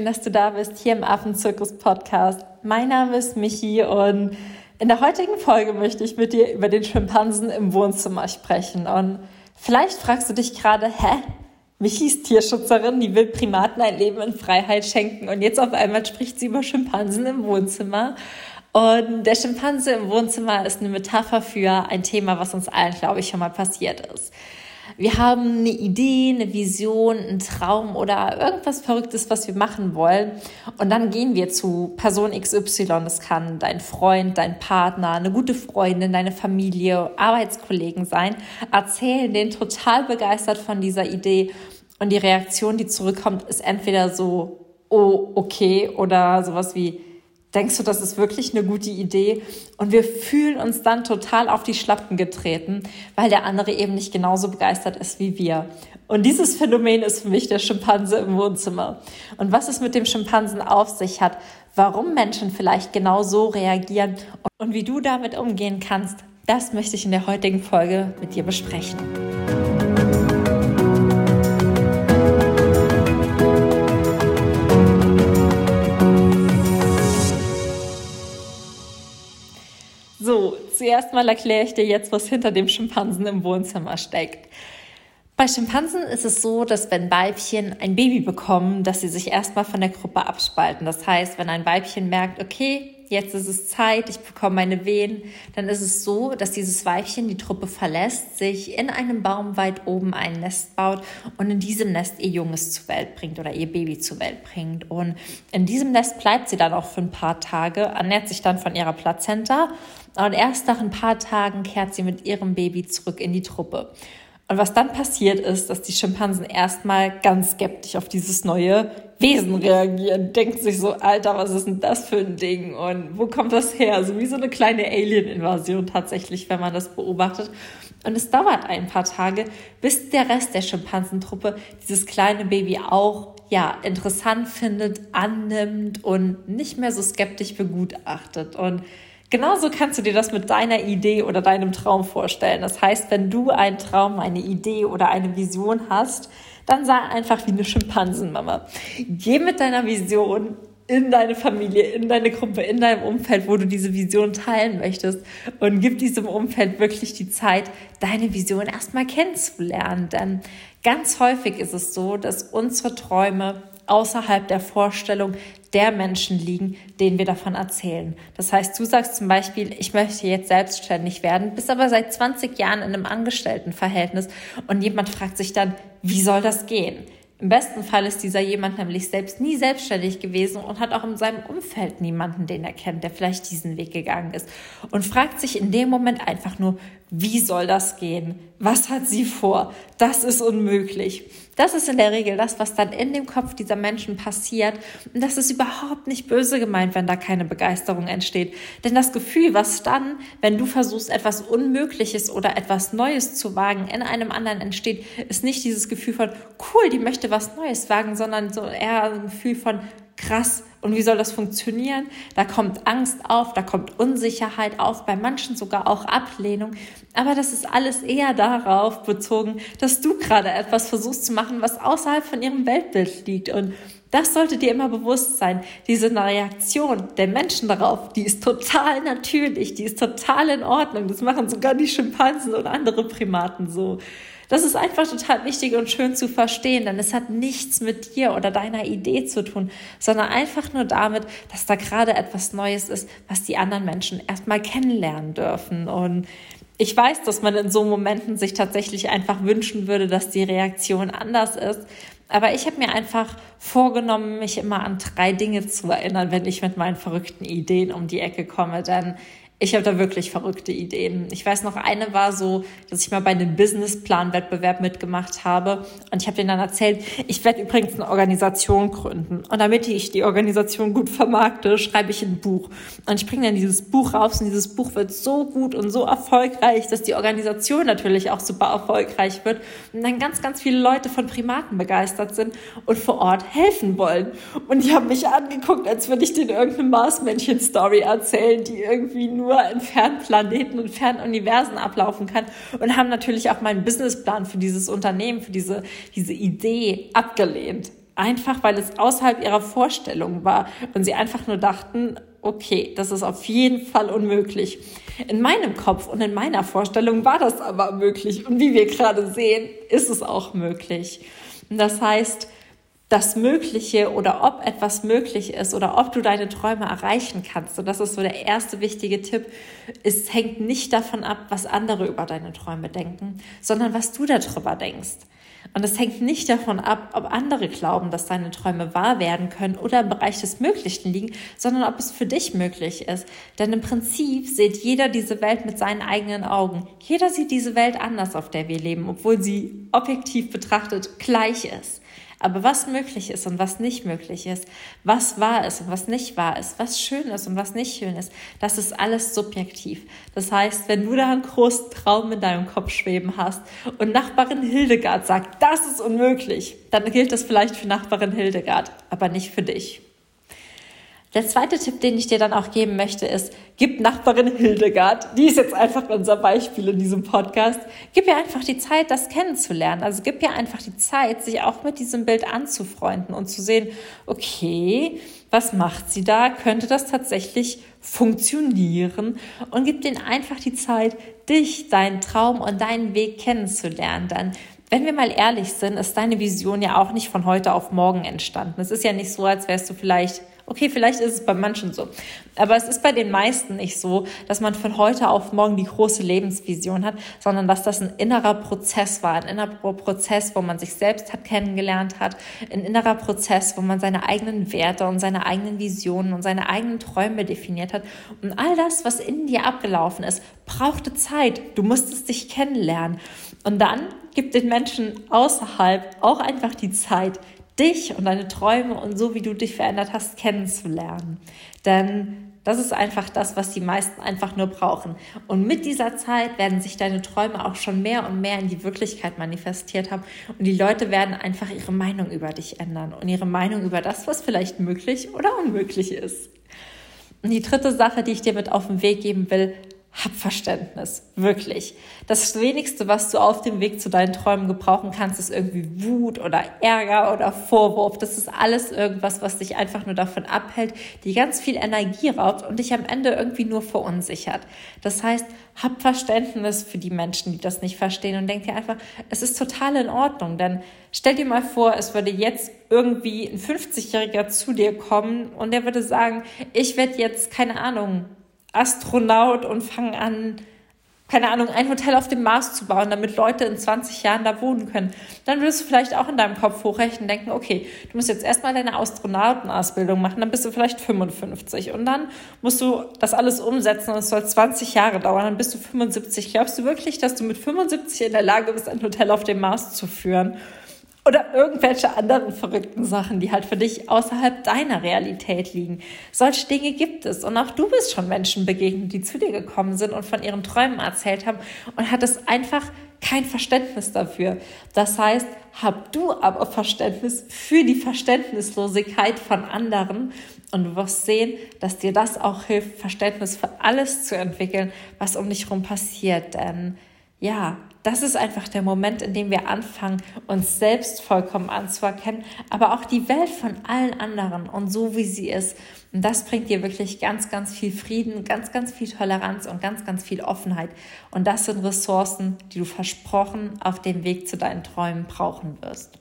schön, dass du da bist hier im Affenzirkus Podcast. Mein Name ist Michi und in der heutigen Folge möchte ich mit dir über den Schimpansen im Wohnzimmer sprechen. Und vielleicht fragst du dich gerade, hä? Michi ist Tierschützerin, die will Primaten ein Leben in Freiheit schenken und jetzt auf einmal spricht sie über Schimpansen im Wohnzimmer. Und der Schimpanse im Wohnzimmer ist eine Metapher für ein Thema, was uns allen, glaube ich, schon mal passiert ist. Wir haben eine Idee, eine Vision, einen Traum oder irgendwas Verrücktes, was wir machen wollen. Und dann gehen wir zu Person XY. Das kann dein Freund, dein Partner, eine gute Freundin, deine Familie, Arbeitskollegen sein. Erzählen denen total begeistert von dieser Idee. Und die Reaktion, die zurückkommt, ist entweder so, oh, okay, oder sowas wie, Denkst du, das ist wirklich eine gute Idee? Und wir fühlen uns dann total auf die Schlappen getreten, weil der andere eben nicht genauso begeistert ist wie wir. Und dieses Phänomen ist für mich der Schimpanse im Wohnzimmer. Und was es mit dem Schimpansen auf sich hat, warum Menschen vielleicht genau so reagieren und wie du damit umgehen kannst, das möchte ich in der heutigen Folge mit dir besprechen. So, zuerst mal erkläre ich dir jetzt, was hinter dem Schimpansen im Wohnzimmer steckt. Bei Schimpansen ist es so, dass wenn Weibchen ein Baby bekommen, dass sie sich erstmal von der Gruppe abspalten. Das heißt, wenn ein Weibchen merkt, okay, jetzt ist es Zeit, ich bekomme meine Wehen, dann ist es so, dass dieses Weibchen die Truppe verlässt, sich in einem Baum weit oben ein Nest baut und in diesem Nest ihr Junges zur Welt bringt oder ihr Baby zur Welt bringt. Und in diesem Nest bleibt sie dann auch für ein paar Tage, ernährt sich dann von ihrer Plazenta und erst nach ein paar Tagen kehrt sie mit ihrem Baby zurück in die Truppe. Und was dann passiert ist, dass die Schimpansen erstmal ganz skeptisch auf dieses neue Wesen reagieren, denken sich so, Alter, was ist denn das für ein Ding und wo kommt das her? So wie so eine kleine Alien-Invasion tatsächlich, wenn man das beobachtet. Und es dauert ein paar Tage, bis der Rest der Schimpansentruppe dieses kleine Baby auch ja interessant findet, annimmt und nicht mehr so skeptisch begutachtet. Und Genauso kannst du dir das mit deiner Idee oder deinem Traum vorstellen. Das heißt, wenn du einen Traum, eine Idee oder eine Vision hast, dann sei einfach wie eine Schimpansenmama. Geh mit deiner Vision in deine Familie, in deine Gruppe, in deinem Umfeld, wo du diese Vision teilen möchtest und gib diesem Umfeld wirklich die Zeit, deine Vision erstmal kennenzulernen. Denn ganz häufig ist es so, dass unsere Träume außerhalb der Vorstellung der Menschen liegen, denen wir davon erzählen. Das heißt, du sagst zum Beispiel, ich möchte jetzt selbstständig werden, bist aber seit 20 Jahren in einem Angestelltenverhältnis und jemand fragt sich dann, wie soll das gehen? Im besten Fall ist dieser jemand nämlich selbst nie selbstständig gewesen und hat auch in seinem Umfeld niemanden, den er kennt, der vielleicht diesen Weg gegangen ist und fragt sich in dem Moment einfach nur, wie soll das gehen? Was hat sie vor? Das ist unmöglich. Das ist in der Regel das, was dann in dem Kopf dieser Menschen passiert. Und das ist überhaupt nicht böse gemeint, wenn da keine Begeisterung entsteht. Denn das Gefühl, was dann, wenn du versuchst, etwas Unmögliches oder etwas Neues zu wagen, in einem anderen entsteht, ist nicht dieses Gefühl von, cool, die möchte was Neues wagen, sondern so eher ein Gefühl von, krass, und wie soll das funktionieren? Da kommt Angst auf, da kommt Unsicherheit auf, bei manchen sogar auch Ablehnung. Aber das ist alles eher darauf bezogen, dass du gerade etwas versuchst zu machen, was außerhalb von ihrem Weltbild liegt. Und das sollte dir immer bewusst sein. Diese Reaktion der Menschen darauf, die ist total natürlich, die ist total in Ordnung. Das machen sogar die Schimpansen und andere Primaten so. Das ist einfach total wichtig und schön zu verstehen, denn es hat nichts mit dir oder deiner Idee zu tun, sondern einfach nur damit, dass da gerade etwas Neues ist, was die anderen Menschen erstmal kennenlernen dürfen. Und ich weiß, dass man in so Momenten sich tatsächlich einfach wünschen würde, dass die Reaktion anders ist. Aber ich habe mir einfach vorgenommen, mich immer an drei Dinge zu erinnern, wenn ich mit meinen verrückten Ideen um die Ecke komme. Denn ich habe da wirklich verrückte Ideen. Ich weiß noch, eine war so, dass ich mal bei einem Businessplan-Wettbewerb mitgemacht habe und ich habe denen dann erzählt, ich werde übrigens eine Organisation gründen und damit ich die Organisation gut vermarkte, schreibe ich ein Buch und ich bringe dann dieses Buch raus und dieses Buch wird so gut und so erfolgreich, dass die Organisation natürlich auch super erfolgreich wird und dann ganz, ganz viele Leute von Primaten begeistert sind und vor Ort helfen wollen. Und die haben mich angeguckt, als würde ich denen irgendeine Marsmännchen-Story erzählen, die irgendwie nur nur in fernen Planeten und fernen Universen ablaufen kann und haben natürlich auch meinen Businessplan für dieses Unternehmen, für diese, diese Idee abgelehnt. einfach weil es außerhalb ihrer Vorstellung war und sie einfach nur dachten, okay, das ist auf jeden Fall unmöglich. In meinem Kopf und in meiner Vorstellung war das aber möglich und wie wir gerade sehen, ist es auch möglich. Und das heißt, das Mögliche oder ob etwas möglich ist oder ob du deine Träume erreichen kannst. Und das ist so der erste wichtige Tipp. Es hängt nicht davon ab, was andere über deine Träume denken, sondern was du darüber denkst. Und es hängt nicht davon ab, ob andere glauben, dass deine Träume wahr werden können oder im Bereich des Möglichen liegen, sondern ob es für dich möglich ist. Denn im Prinzip sieht jeder diese Welt mit seinen eigenen Augen. Jeder sieht diese Welt anders, auf der wir leben, obwohl sie objektiv betrachtet gleich ist. Aber was möglich ist und was nicht möglich ist, was wahr ist und was nicht wahr ist, was schön ist und was nicht schön ist, das ist alles subjektiv. Das heißt, wenn du da einen großen Traum in deinem Kopf schweben hast und Nachbarin Hildegard sagt, das ist unmöglich, dann gilt das vielleicht für Nachbarin Hildegard, aber nicht für dich. Der zweite Tipp, den ich dir dann auch geben möchte, ist, gib Nachbarin Hildegard, die ist jetzt einfach unser Beispiel in diesem Podcast, gib ihr einfach die Zeit, das kennenzulernen. Also gib ihr einfach die Zeit, sich auch mit diesem Bild anzufreunden und zu sehen, okay, was macht sie da? Könnte das tatsächlich funktionieren? Und gib denen einfach die Zeit, dich, deinen Traum und deinen Weg kennenzulernen. Dann wenn wir mal ehrlich sind, ist deine Vision ja auch nicht von heute auf morgen entstanden. Es ist ja nicht so, als wärst du vielleicht Okay, vielleicht ist es bei manchen so. Aber es ist bei den meisten nicht so, dass man von heute auf morgen die große Lebensvision hat, sondern dass das ein innerer Prozess war. Ein innerer Prozess, wo man sich selbst hat kennengelernt hat. Ein innerer Prozess, wo man seine eigenen Werte und seine eigenen Visionen und seine eigenen Träume definiert hat. Und all das, was in dir abgelaufen ist, brauchte Zeit. Du musstest dich kennenlernen. Und dann gibt den Menschen außerhalb auch einfach die Zeit, dich und deine Träume und so, wie du dich verändert hast, kennenzulernen. Denn das ist einfach das, was die meisten einfach nur brauchen. Und mit dieser Zeit werden sich deine Träume auch schon mehr und mehr in die Wirklichkeit manifestiert haben. Und die Leute werden einfach ihre Meinung über dich ändern und ihre Meinung über das, was vielleicht möglich oder unmöglich ist. Und die dritte Sache, die ich dir mit auf den Weg geben will, hab Verständnis, wirklich. Das wenigste, was du auf dem Weg zu deinen Träumen gebrauchen kannst, ist irgendwie Wut oder Ärger oder Vorwurf. Das ist alles irgendwas, was dich einfach nur davon abhält, die ganz viel Energie raubt und dich am Ende irgendwie nur verunsichert. Das heißt, hab Verständnis für die Menschen, die das nicht verstehen und denk dir einfach, es ist total in Ordnung, denn stell dir mal vor, es würde jetzt irgendwie ein 50-Jähriger zu dir kommen und der würde sagen, ich werde jetzt, keine Ahnung, Astronaut und fangen an, keine Ahnung, ein Hotel auf dem Mars zu bauen, damit Leute in 20 Jahren da wohnen können, dann würdest du vielleicht auch in deinem Kopf hochrechnen und denken, okay, du musst jetzt erstmal deine Astronautenausbildung machen, dann bist du vielleicht 55 und dann musst du das alles umsetzen und es soll 20 Jahre dauern, dann bist du 75. Glaubst du wirklich, dass du mit 75 in der Lage bist, ein Hotel auf dem Mars zu führen? Oder irgendwelche anderen verrückten Sachen, die halt für dich außerhalb deiner Realität liegen. Solche Dinge gibt es. Und auch du bist schon Menschen begegnet, die zu dir gekommen sind und von ihren Träumen erzählt haben und hattest einfach kein Verständnis dafür. Das heißt, hab du aber Verständnis für die Verständnislosigkeit von anderen und du wirst sehen, dass dir das auch hilft, Verständnis für alles zu entwickeln, was um dich herum passiert. Denn ja, das ist einfach der Moment, in dem wir anfangen, uns selbst vollkommen anzuerkennen, aber auch die Welt von allen anderen und so wie sie ist. Und das bringt dir wirklich ganz, ganz viel Frieden, ganz, ganz viel Toleranz und ganz, ganz viel Offenheit. Und das sind Ressourcen, die du versprochen auf dem Weg zu deinen Träumen brauchen wirst.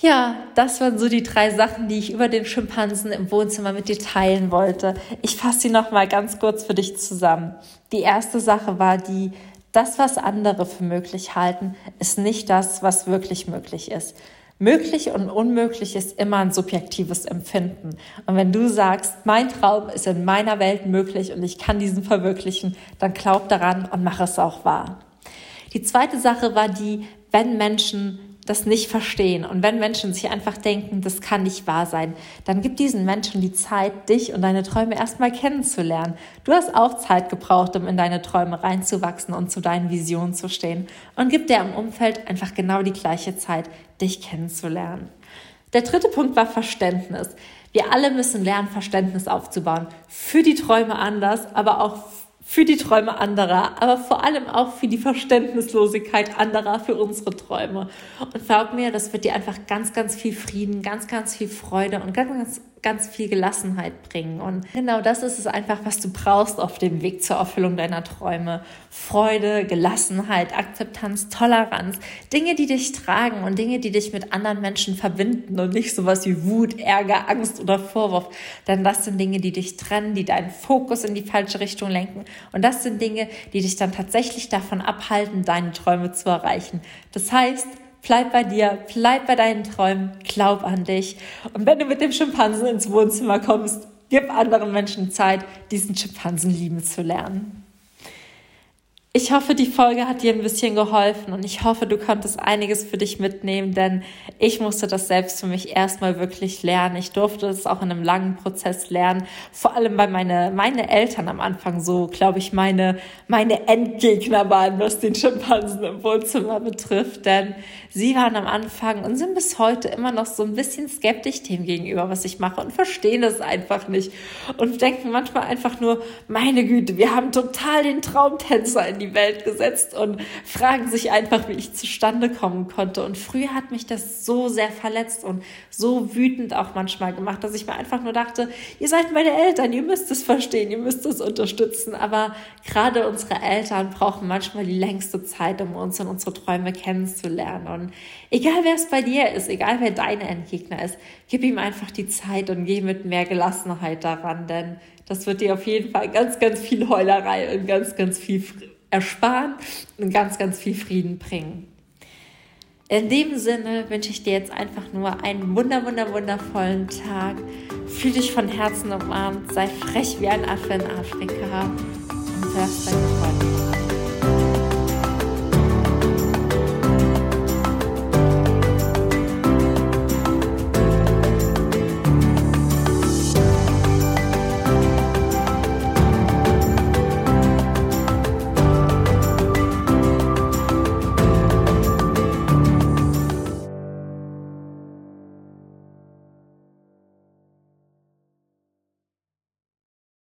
Ja, das waren so die drei Sachen, die ich über den Schimpansen im Wohnzimmer mit dir teilen wollte. Ich fasse sie noch mal ganz kurz für dich zusammen. Die erste Sache war die, das, was andere für möglich halten, ist nicht das, was wirklich möglich ist. Möglich und unmöglich ist immer ein subjektives Empfinden. Und wenn du sagst, mein Traum ist in meiner Welt möglich und ich kann diesen verwirklichen, dann glaub daran und mach es auch wahr. Die zweite Sache war die, wenn Menschen das nicht verstehen und wenn Menschen sich einfach denken, das kann nicht wahr sein, dann gib diesen Menschen die Zeit, dich und deine Träume erstmal kennenzulernen. Du hast auch Zeit gebraucht, um in deine Träume reinzuwachsen und zu deinen Visionen zu stehen und gib dir im Umfeld einfach genau die gleiche Zeit, dich kennenzulernen. Der dritte Punkt war Verständnis. Wir alle müssen lernen, Verständnis aufzubauen. Für die Träume anders, aber auch für die Träume anderer, aber vor allem auch für die Verständnislosigkeit anderer, für unsere Träume. Und glaub mir, das wird dir einfach ganz, ganz viel Frieden, ganz, ganz viel Freude und ganz, ganz ganz viel Gelassenheit bringen. Und genau das ist es einfach, was du brauchst auf dem Weg zur Erfüllung deiner Träume. Freude, Gelassenheit, Akzeptanz, Toleranz. Dinge, die dich tragen und Dinge, die dich mit anderen Menschen verbinden und nicht sowas wie Wut, Ärger, Angst oder Vorwurf. Denn das sind Dinge, die dich trennen, die deinen Fokus in die falsche Richtung lenken. Und das sind Dinge, die dich dann tatsächlich davon abhalten, deine Träume zu erreichen. Das heißt, Bleib bei dir, bleib bei deinen Träumen, glaub an dich. Und wenn du mit dem Schimpansen ins Wohnzimmer kommst, gib anderen Menschen Zeit, diesen Schimpansen lieben zu lernen. Ich hoffe, die Folge hat dir ein bisschen geholfen und ich hoffe, du konntest einiges für dich mitnehmen, denn ich musste das selbst für mich erstmal wirklich lernen. Ich durfte es auch in einem langen Prozess lernen, vor allem weil meine, meine Eltern am Anfang so, glaube ich, meine, meine Endgegner waren, was den Schimpansen im Wohnzimmer betrifft, denn sie waren am Anfang und sind bis heute immer noch so ein bisschen skeptisch dem gegenüber, was ich mache und verstehen es einfach nicht und denken manchmal einfach nur, meine Güte, wir haben total den Traumtänzer in die Welt gesetzt und fragen sich einfach, wie ich zustande kommen konnte. Und früher hat mich das so sehr verletzt und so wütend auch manchmal gemacht, dass ich mir einfach nur dachte, ihr seid meine Eltern, ihr müsst es verstehen, ihr müsst es unterstützen. Aber gerade unsere Eltern brauchen manchmal die längste Zeit, um uns und unsere Träume kennenzulernen. Und egal wer es bei dir ist, egal wer dein Endgegner ist, gib ihm einfach die Zeit und geh mit mehr Gelassenheit daran, denn das wird dir auf jeden Fall ganz, ganz viel Heulerei und ganz, ganz viel ersparen und ganz, ganz viel Frieden bringen. In dem Sinne wünsche ich dir jetzt einfach nur einen wunder, wunder, wundervollen Tag. Fühl dich von Herzen umarmt, sei frech wie ein Affe in Afrika und werf deine